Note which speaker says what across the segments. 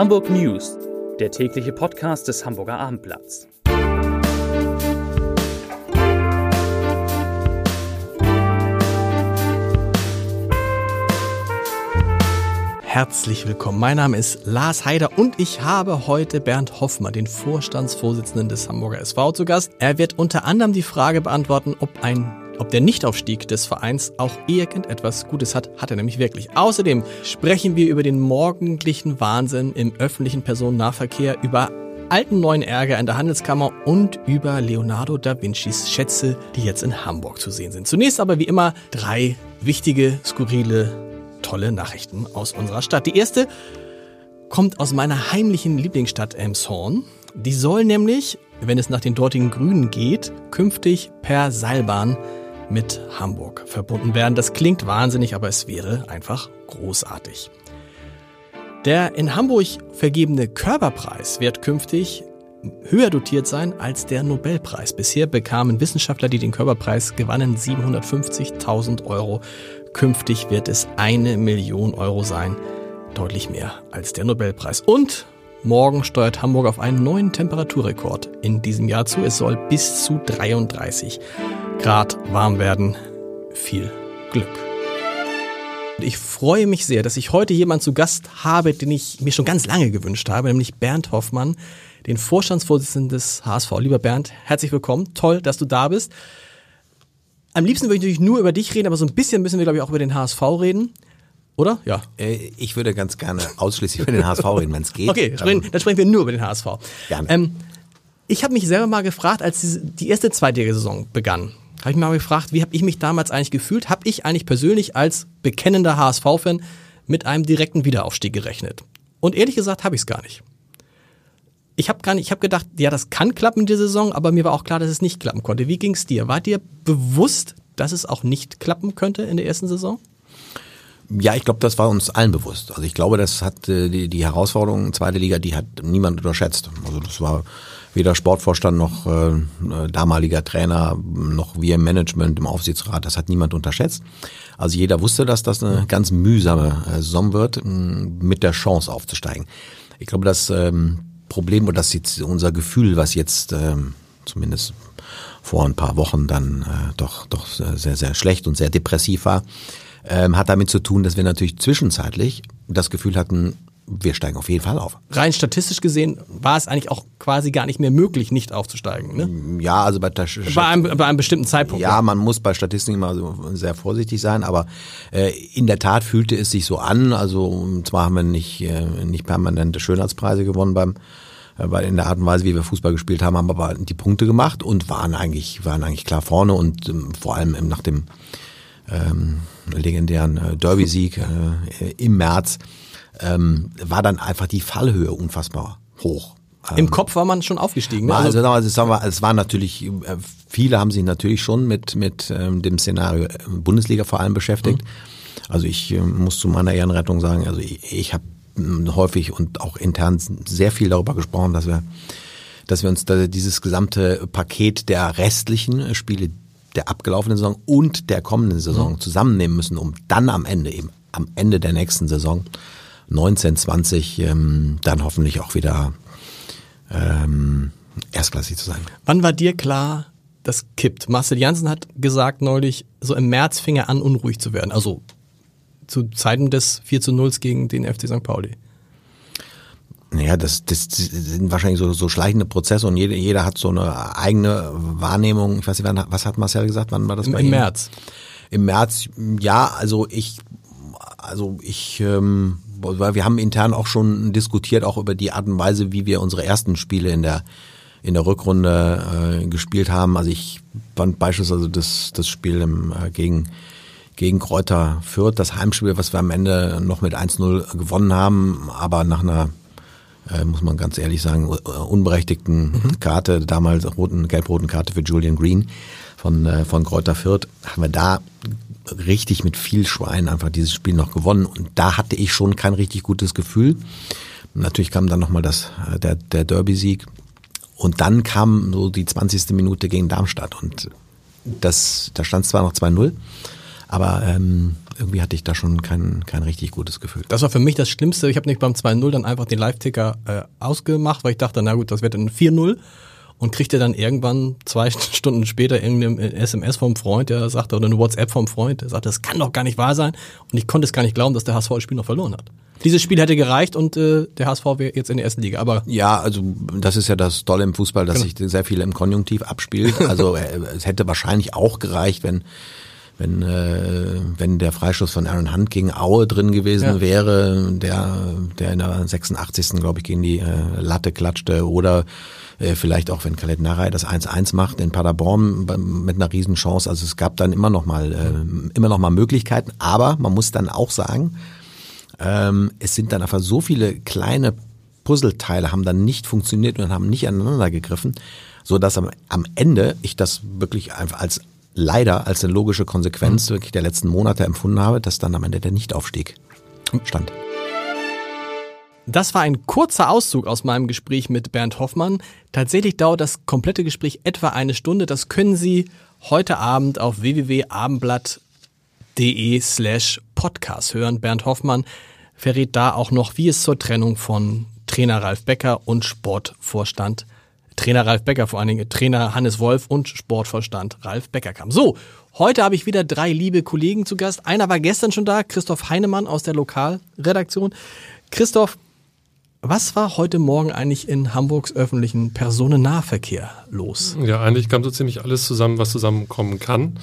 Speaker 1: Hamburg News, der tägliche Podcast des Hamburger Abendblatts.
Speaker 2: Herzlich willkommen. Mein Name ist Lars Heider und ich habe heute Bernd Hoffmann, den Vorstandsvorsitzenden des Hamburger SV, zu Gast. Er wird unter anderem die Frage beantworten, ob ein ob der Nichtaufstieg des Vereins auch irgendetwas Gutes hat, hat er nämlich wirklich. Außerdem sprechen wir über den morgendlichen Wahnsinn im öffentlichen Personennahverkehr, über alten neuen Ärger in der Handelskammer und über Leonardo da Vincis Schätze, die jetzt in Hamburg zu sehen sind. Zunächst aber wie immer drei wichtige, skurrile, tolle Nachrichten aus unserer Stadt. Die erste kommt aus meiner heimlichen Lieblingsstadt Elmshorn. Die soll nämlich, wenn es nach den dortigen Grünen geht, künftig per Seilbahn mit Hamburg verbunden werden. Das klingt wahnsinnig, aber es wäre einfach großartig. Der in Hamburg vergebene Körperpreis wird künftig höher dotiert sein als der Nobelpreis. Bisher bekamen Wissenschaftler, die den Körperpreis gewannen, 750.000 Euro. Künftig wird es eine Million Euro sein. Deutlich mehr als der Nobelpreis. Und morgen steuert Hamburg auf einen neuen Temperaturrekord in diesem Jahr zu. Es soll bis zu 33 Grad warm werden. Viel Glück. Ich freue mich sehr, dass ich heute jemanden zu Gast habe, den ich mir schon ganz lange gewünscht habe, nämlich Bernd Hoffmann, den Vorstandsvorsitzenden des HSV. Lieber Bernd, herzlich willkommen. Toll, dass du da bist. Am liebsten würde ich natürlich nur über dich reden, aber so ein bisschen müssen wir, glaube ich, auch über den HSV reden. Oder? Ja.
Speaker 3: Äh, ich würde ganz gerne ausschließlich über den HSV reden, wenn es geht.
Speaker 2: Okay, dann, dann sprechen wir nur über den HSV.
Speaker 3: Gerne.
Speaker 2: Ähm, ich habe mich selber mal gefragt, als die erste zweijährige Saison begann, habe ich mich mal gefragt, wie habe ich mich damals eigentlich gefühlt? Habe ich eigentlich persönlich als bekennender HSV-Fan mit einem direkten Wiederaufstieg gerechnet? Und ehrlich gesagt habe ich es gar nicht. Ich habe gar nicht, ich habe gedacht, ja, das kann klappen in der Saison, aber mir war auch klar, dass es nicht klappen konnte. Wie ging es dir? War dir bewusst, dass es auch nicht klappen könnte in der ersten Saison?
Speaker 3: Ja, ich glaube, das war uns allen bewusst. Also ich glaube, das hat äh, die, die Herausforderung zweite Liga, die hat niemand unterschätzt. Also das war weder Sportvorstand noch äh, damaliger Trainer noch wir im Management im Aufsichtsrat, das hat niemand unterschätzt. Also jeder wusste, dass das eine ganz mühsame äh, Saison wird, mit der Chance aufzusteigen. Ich glaube, das ähm, Problem oder das jetzt unser Gefühl, was jetzt ähm, zumindest vor ein paar Wochen dann äh, doch doch sehr sehr schlecht und sehr depressiv war, ähm, hat damit zu tun, dass wir natürlich zwischenzeitlich das Gefühl hatten, wir steigen auf jeden Fall auf.
Speaker 2: Rein statistisch gesehen war es eigentlich auch quasi gar nicht mehr möglich, nicht aufzusteigen. Ne?
Speaker 3: Ja, also bei,
Speaker 2: bei, einem, bei einem bestimmten Zeitpunkt.
Speaker 3: Ja, man muss bei Statistiken immer so sehr vorsichtig sein, aber äh, in der Tat fühlte es sich so an. Also zwar haben wir nicht, äh, nicht permanente Schönheitspreise gewonnen beim äh, in der Art und Weise, wie wir Fußball gespielt haben, haben aber die Punkte gemacht und waren eigentlich, waren eigentlich klar vorne und ähm, vor allem nach dem ähm, legendären äh, Derby-Sieg äh, im März ähm, war dann einfach die Fallhöhe unfassbar hoch.
Speaker 2: Im ähm, Kopf war man schon aufgestiegen.
Speaker 3: Ne? Also, also sagen wir, es war natürlich, äh, viele haben sich natürlich schon mit, mit ähm, dem Szenario äh, Bundesliga vor allem beschäftigt. Mhm. Also ich äh, muss zu meiner Ehrenrettung sagen, also ich, ich habe hm, häufig und auch intern sehr viel darüber gesprochen, dass wir, dass wir uns da dieses gesamte Paket der restlichen Spiele der abgelaufenen Saison und der kommenden Saison mhm. zusammennehmen müssen, um dann am Ende eben am Ende der nächsten Saison 19, 20 ähm, dann hoffentlich auch wieder ähm, erstklassig zu sein.
Speaker 2: Wann war dir klar, das kippt? Marcel Janssen hat gesagt neulich, so im März fing er an, unruhig zu werden. Also zu Zeiten des 4 zu 0 gegen den FC St. Pauli.
Speaker 3: Naja, das, das sind wahrscheinlich so, so schleichende Prozesse und jeder, jeder hat so eine eigene Wahrnehmung. Ich weiß nicht, wann, was hat Marcel gesagt? Wann war das
Speaker 2: Im,
Speaker 3: bei
Speaker 2: Im? März.
Speaker 3: Im März, ja, also ich, also ich ähm, weil wir haben intern auch schon diskutiert, auch über die Art und Weise, wie wir unsere ersten Spiele in der in der Rückrunde äh, gespielt haben. Also ich fand beispielsweise das, das Spiel im, äh, gegen, gegen Kräuter Fürth, das Heimspiel, was wir am Ende noch mit 1-0 gewonnen haben, aber nach einer, äh, muss man ganz ehrlich sagen, unberechtigten mhm. Karte, damals roten, gelb-roten Karte für Julian Green von, äh, von Kräuter Fürth, haben wir da richtig mit viel Schwein einfach dieses Spiel noch gewonnen. Und da hatte ich schon kein richtig gutes Gefühl. Natürlich kam dann nochmal das, äh, der, der Derby-Sieg. Und dann kam so die 20. Minute gegen Darmstadt. Und das, da stand zwar noch 2-0, Aber ähm, irgendwie hatte ich da schon kein, kein richtig gutes Gefühl.
Speaker 2: Das war für mich das Schlimmste. Ich habe nicht beim 2-0 dann einfach den Live-Ticker äh, ausgemacht, weil ich dachte, na gut, das wird dann 4-0 und kriegte dann irgendwann zwei Stunden später irgendeine SMS vom Freund, der sagte, oder eine WhatsApp vom Freund, der sagte, das kann doch gar nicht wahr sein. Und ich konnte es gar nicht glauben, dass der HSV das Spiel noch verloren hat. Dieses Spiel hätte gereicht und äh, der HSV wäre jetzt in der ersten Liga. Aber
Speaker 3: ja, also das ist ja das Tolle im Fußball, dass
Speaker 2: Genau.
Speaker 3: sich sehr viel im Konjunktiv abspielt. Also äh, es hätte wahrscheinlich auch gereicht, wenn wenn äh, wenn der Freistoß von Aaron Hunt gegen Aue drin gewesen
Speaker 2: Ja.
Speaker 3: wäre, der der in der 86. glaube ich gegen die äh, Latte klatschte oder äh, vielleicht auch wenn Khaled Narei das 1-1 macht in Paderborn mit einer Riesenchance. Also es gab dann immer noch mal äh, immer noch mal Möglichkeiten, aber man muss dann auch sagen, ähm, es sind dann einfach so viele kleine Puzzleteile haben dann nicht funktioniert und haben nicht aneinander gegriffen, so dass am, am Ende ich das wirklich einfach als leider als eine logische Konsequenz wirklich der letzten Monate empfunden habe, dass dann am Ende der Nichtaufstieg stand.
Speaker 2: Das war ein kurzer Auszug aus meinem Gespräch mit Bernd Hoffmann. Tatsächlich dauert das komplette Gespräch etwa eine Stunde. Das können Sie heute Abend auf www.abendblatt.de slash podcast hören. Bernd Hoffmann verrät da auch noch, wie es zur Trennung von Trainer Ralf Becker und Sportvorstand Trainer Ralf Becker, vor allen Dingen Trainer Hannes Wolf und Sportvorstand Ralf Becker kam. So, heute habe ich wieder drei liebe Kollegen zu Gast. Einer war gestern schon da, Christoph Heinemann aus der Lokalredaktion. Christoph, was war heute Morgen eigentlich in Hamburgs öffentlichen Personennahverkehr los?
Speaker 4: Ja, eigentlich kam so ziemlich alles zusammen, was zusammenkommen kann.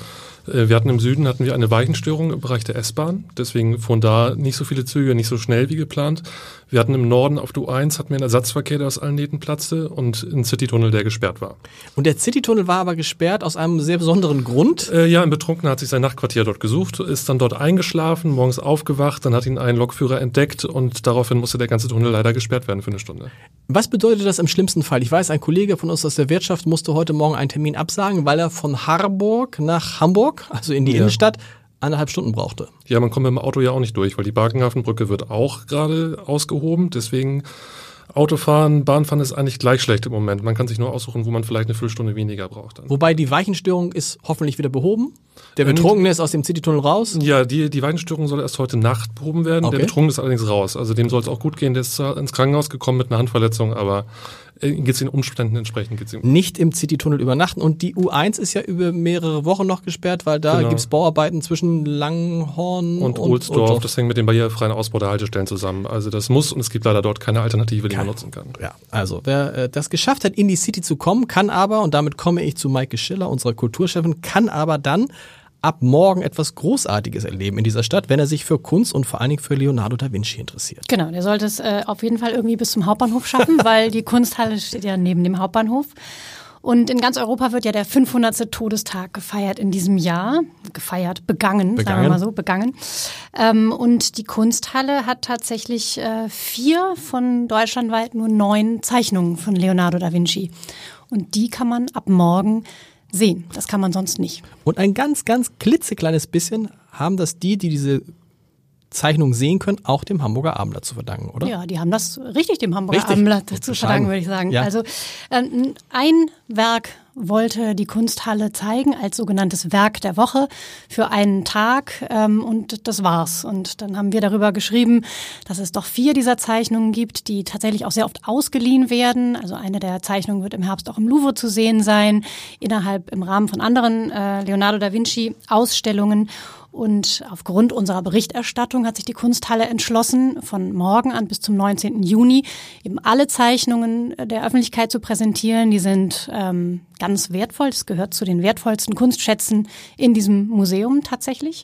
Speaker 4: Äh, Wir hatten im Süden hatten wir eine Weichenstörung im Bereich der S-Bahn, deswegen fuhren da nicht so viele Züge, nicht so schnell wie geplant. Wir hatten im Norden auf der U1 hatten wir einen Ersatzverkehr, der aus allen Nähten platzte und einen Citytunnel, der gesperrt war.
Speaker 2: Und der Citytunnel war aber gesperrt aus einem sehr besonderen Grund.
Speaker 4: Äh, ja, ein Betrunkener hat sich sein Nachtquartier dort gesucht, ist dann dort eingeschlafen, morgens aufgewacht, dann hat ihn ein Lokführer entdeckt und daraufhin musste der ganze Tunnel leider gesperrt werden für eine Stunde.
Speaker 2: Was bedeutet das im schlimmsten Fall? Ich weiß, ein Kollege von uns aus der Wirtschaft musste heute Morgen einen Termin absagen, weil er von Harburg nach Hamburg, also in die
Speaker 4: Ja.
Speaker 2: Innenstadt, eineinhalb Stunden brauchte.
Speaker 4: Ja, man kommt mit dem Auto ja auch nicht durch, weil die Barkenhafenbrücke wird auch gerade ausgehoben. Deswegen Autofahren, Bahnfahren ist eigentlich gleich schlecht im Moment. Man kann sich nur aussuchen, wo man vielleicht eine Viertelstunde weniger braucht. Dann.
Speaker 2: Wobei die Weichenstörung ist hoffentlich wieder behoben. Der
Speaker 4: Ähm,
Speaker 2: Betrunkene ist aus dem Citytunnel raus.
Speaker 4: Ja, die, die Weichenstörung soll erst heute Nacht behoben werden.
Speaker 2: Okay.
Speaker 4: Der Betrunkene ist allerdings raus. Also dem soll es auch gut gehen. Der ist zwar ins Krankenhaus gekommen mit einer Handverletzung, aber äh, geht's den Umständen entsprechend geht's.
Speaker 2: Nicht im Citytunnel übernachten. Und die U1 ist ja über mehrere Wochen noch gesperrt, weil da
Speaker 4: Genau.
Speaker 2: gibt's Bauarbeiten zwischen Langhorn
Speaker 4: Und,
Speaker 2: und,
Speaker 4: Ohlsdorf,
Speaker 2: und
Speaker 4: das hängt mit dem barrierefreien Ausbau der Haltestellen zusammen. Also das muss und es gibt leider dort keine Alternative, die man nutzen kann.
Speaker 2: Ja, also wer äh, das geschafft hat, in die City zu kommen, kann aber, und damit komme ich zu Maike Schiller, unserer Kulturchefin, kann aber dann ab morgen etwas Großartiges erleben in dieser Stadt, wenn er sich für Kunst und vor allen Dingen für Leonardo da Vinci interessiert.
Speaker 5: Genau, der sollte es äh, auf jeden Fall irgendwie bis zum Hauptbahnhof schaffen, weil die Kunsthalle steht ja neben dem Hauptbahnhof. Und in ganz Europa wird ja der 500. Todestag gefeiert in diesem Jahr. Gefeiert, begangen, sagen
Speaker 2: Begangen.
Speaker 5: wir mal so, begangen. Ähm, und die Kunsthalle hat tatsächlich äh, vier von deutschlandweit nur neun Zeichnungen von Leonardo da Vinci. Und die kann man ab morgen sehen. Das kann man sonst nicht.
Speaker 2: Und ein ganz, ganz klitzekleines bisschen haben das die, die diese Zeichnung sehen können, auch dem Hamburger Abendblatt zu verdanken, oder?
Speaker 5: Ja, die haben das richtig dem Hamburger
Speaker 2: Richtig.
Speaker 5: Abendblatt zu verdanken, würde ich sagen.
Speaker 2: Ja.
Speaker 5: Also ähm, ein Werk wollte die Kunsthalle zeigen als sogenanntes Werk der Woche für einen Tag ähm, und das war's. Und dann haben wir darüber geschrieben, dass es doch vier dieser Zeichnungen gibt, die tatsächlich auch sehr oft ausgeliehen werden. Also eine der Zeichnungen wird im Herbst auch im Louvre zu sehen sein, innerhalb im Rahmen von anderen äh, Leonardo da Vinci Ausstellungen. Und aufgrund unserer Berichterstattung hat sich die Kunsthalle entschlossen, von morgen an bis zum 19. Juni eben alle Zeichnungen der Öffentlichkeit zu präsentieren. Die sind ähm, ganz wertvoll. Das gehört zu den wertvollsten Kunstschätzen in diesem Museum tatsächlich.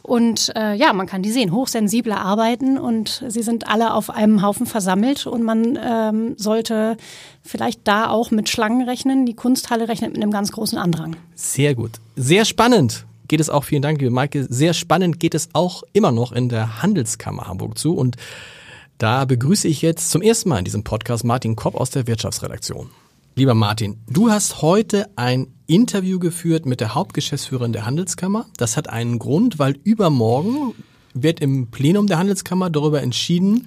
Speaker 5: Und äh, ja, man kann die sehen, hochsensible Arbeiten und sie sind alle auf einem Haufen versammelt und man ähm, sollte vielleicht da auch mit Schlangen rechnen. Die Kunsthalle rechnet mit einem ganz großen Andrang.
Speaker 2: Sehr gut. Sehr spannend geht es auch, vielen Dank, liebe Maike, sehr spannend geht es auch immer noch in der Handelskammer Hamburg zu. Und da begrüße ich jetzt zum ersten Mal in diesem Podcast Martin Kopp aus der Wirtschaftsredaktion. Lieber Martin, du hast heute ein Interview geführt mit der Hauptgeschäftsführerin der Handelskammer. Das hat einen Grund, weil übermorgen wird im Plenum der Handelskammer darüber entschieden,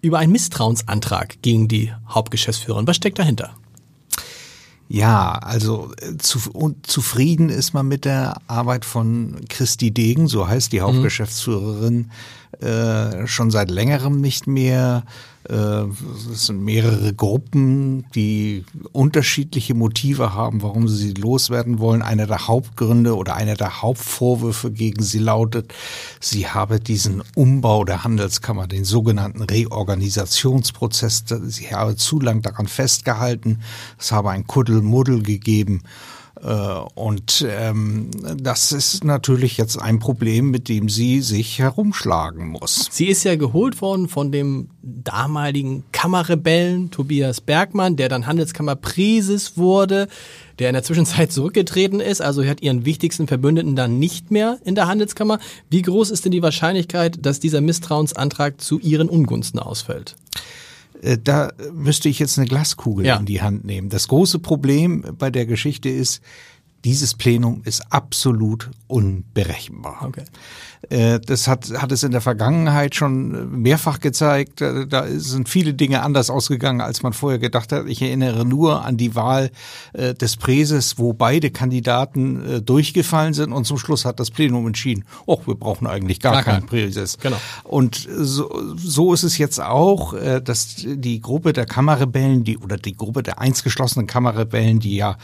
Speaker 2: über einen Misstrauensantrag gegen die Hauptgeschäftsführerin. Was steckt dahinter?
Speaker 6: Ja, also äh, zu, zufrieden ist man mit der Arbeit von Christi Degen, so heißt die Hauptgeschäftsführerin, äh, schon seit längerem nicht mehr. Äh, es sind mehrere Gruppen, die unterschiedliche Motive haben, warum sie sie loswerden wollen. Einer der Hauptgründe oder einer der Hauptvorwürfe gegen sie lautet, sie habe diesen Umbau der Handelskammer, den sogenannten Reorganisationsprozess, sie habe zu lang daran festgehalten. Es habe ein Kuddelmuddel gegeben. Äh, und ähm, das ist natürlich jetzt ein Problem, mit dem sie sich herumschlagen muss.
Speaker 2: Sie ist ja geholt worden von dem damaligen Kammerrebellen Tobias Bergmann, der dann Handelskammerpräses wurde, der in der Zwischenzeit zurückgetreten ist. Also hat ihren wichtigsten Verbündeten dann nicht mehr in der Handelskammer. Wie groß ist denn die Wahrscheinlichkeit, dass dieser Misstrauensantrag zu ihren Ungunsten ausfällt?
Speaker 6: Äh, da müsste ich jetzt eine Glaskugel ja. in die Hand nehmen. Das große Problem bei der Geschichte ist, dieses Plenum ist absolut unberechenbar. Okay. Äh, das hat, hat es in der Vergangenheit schon mehrfach gezeigt. Äh, da sind viele Dinge anders ausgegangen, als man vorher gedacht hat. Ich erinnere nur an die Wahl äh, des Präses, wo beide Kandidaten durchgefallen sind und zum Schluss hat das Plenum entschieden, oh, wir brauchen eigentlich gar, gar keinen Präses. Genau. Und so, so ist es jetzt auch, dass die Gruppe der Kammerrebellen, die oder die Gruppe der einstgeschlossenen Kammerrebellen, die ja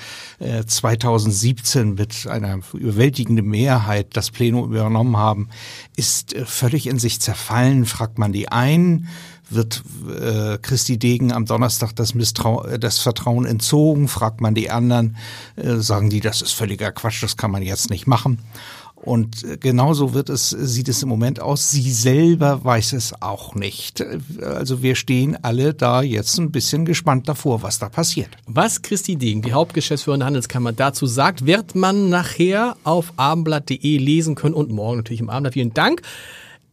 Speaker 6: 2017 mit einer überwältigenden Mehrheit das Plenum übernommen haben, ist äh, völlig in sich zerfallen, fragt man die ein, wird äh, Christi Degen am Donnerstag das, Misstrau äh, das Vertrauen entzogen, fragt man die anderen, äh, sagen die, das ist völliger Quatsch, das kann man jetzt nicht machen. Und genauso wird es, sieht es im Moment aus. Sie selber weiß es auch nicht. Also wir stehen alle da jetzt ein bisschen gespannt davor, was da passiert.
Speaker 2: Was Christi Degen, die Hauptgeschäftsführerin der Handelskammer, dazu sagt, wird man nachher auf abendblatt.de lesen können und morgen natürlich im Abendblatt. Vielen Dank.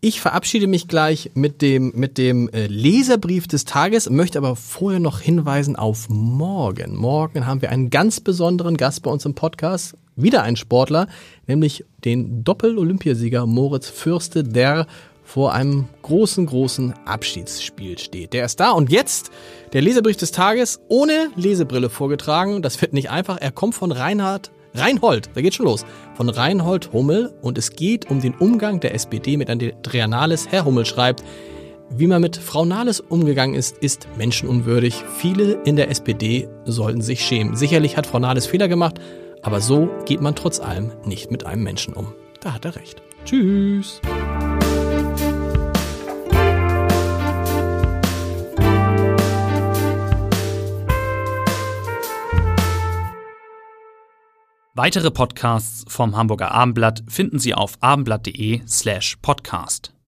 Speaker 2: Ich verabschiede mich gleich mit dem, mit dem äh, Leserbrief des Tages, möchte aber vorher noch hinweisen auf morgen. Morgen haben wir einen ganz besonderen Gast bei uns im Podcast, wieder ein Sportler, nämlich den Doppel-Olympiasieger Moritz Fürste, der vor einem großen, großen Abschiedsspiel steht. Der ist da und jetzt der Leserbrief des Tages ohne Lesebrille vorgetragen. Das wird nicht einfach. Er kommt von Reinhard Reinhold, da geht schon los. Von Reinhold Hummel und es geht um den Umgang der SPD mit Andrea Nahles. Herr Hummel schreibt, wie man mit Frau Nahles umgegangen ist, ist menschenunwürdig. Viele in der SPD sollten sich schämen. Sicherlich hat Frau Nahles Fehler gemacht, aber so geht man trotz allem nicht mit einem Menschen um. Da hat er recht. Tschüss.
Speaker 1: Weitere Podcasts vom Hamburger Abendblatt finden Sie auf abendblatt.de slash podcast.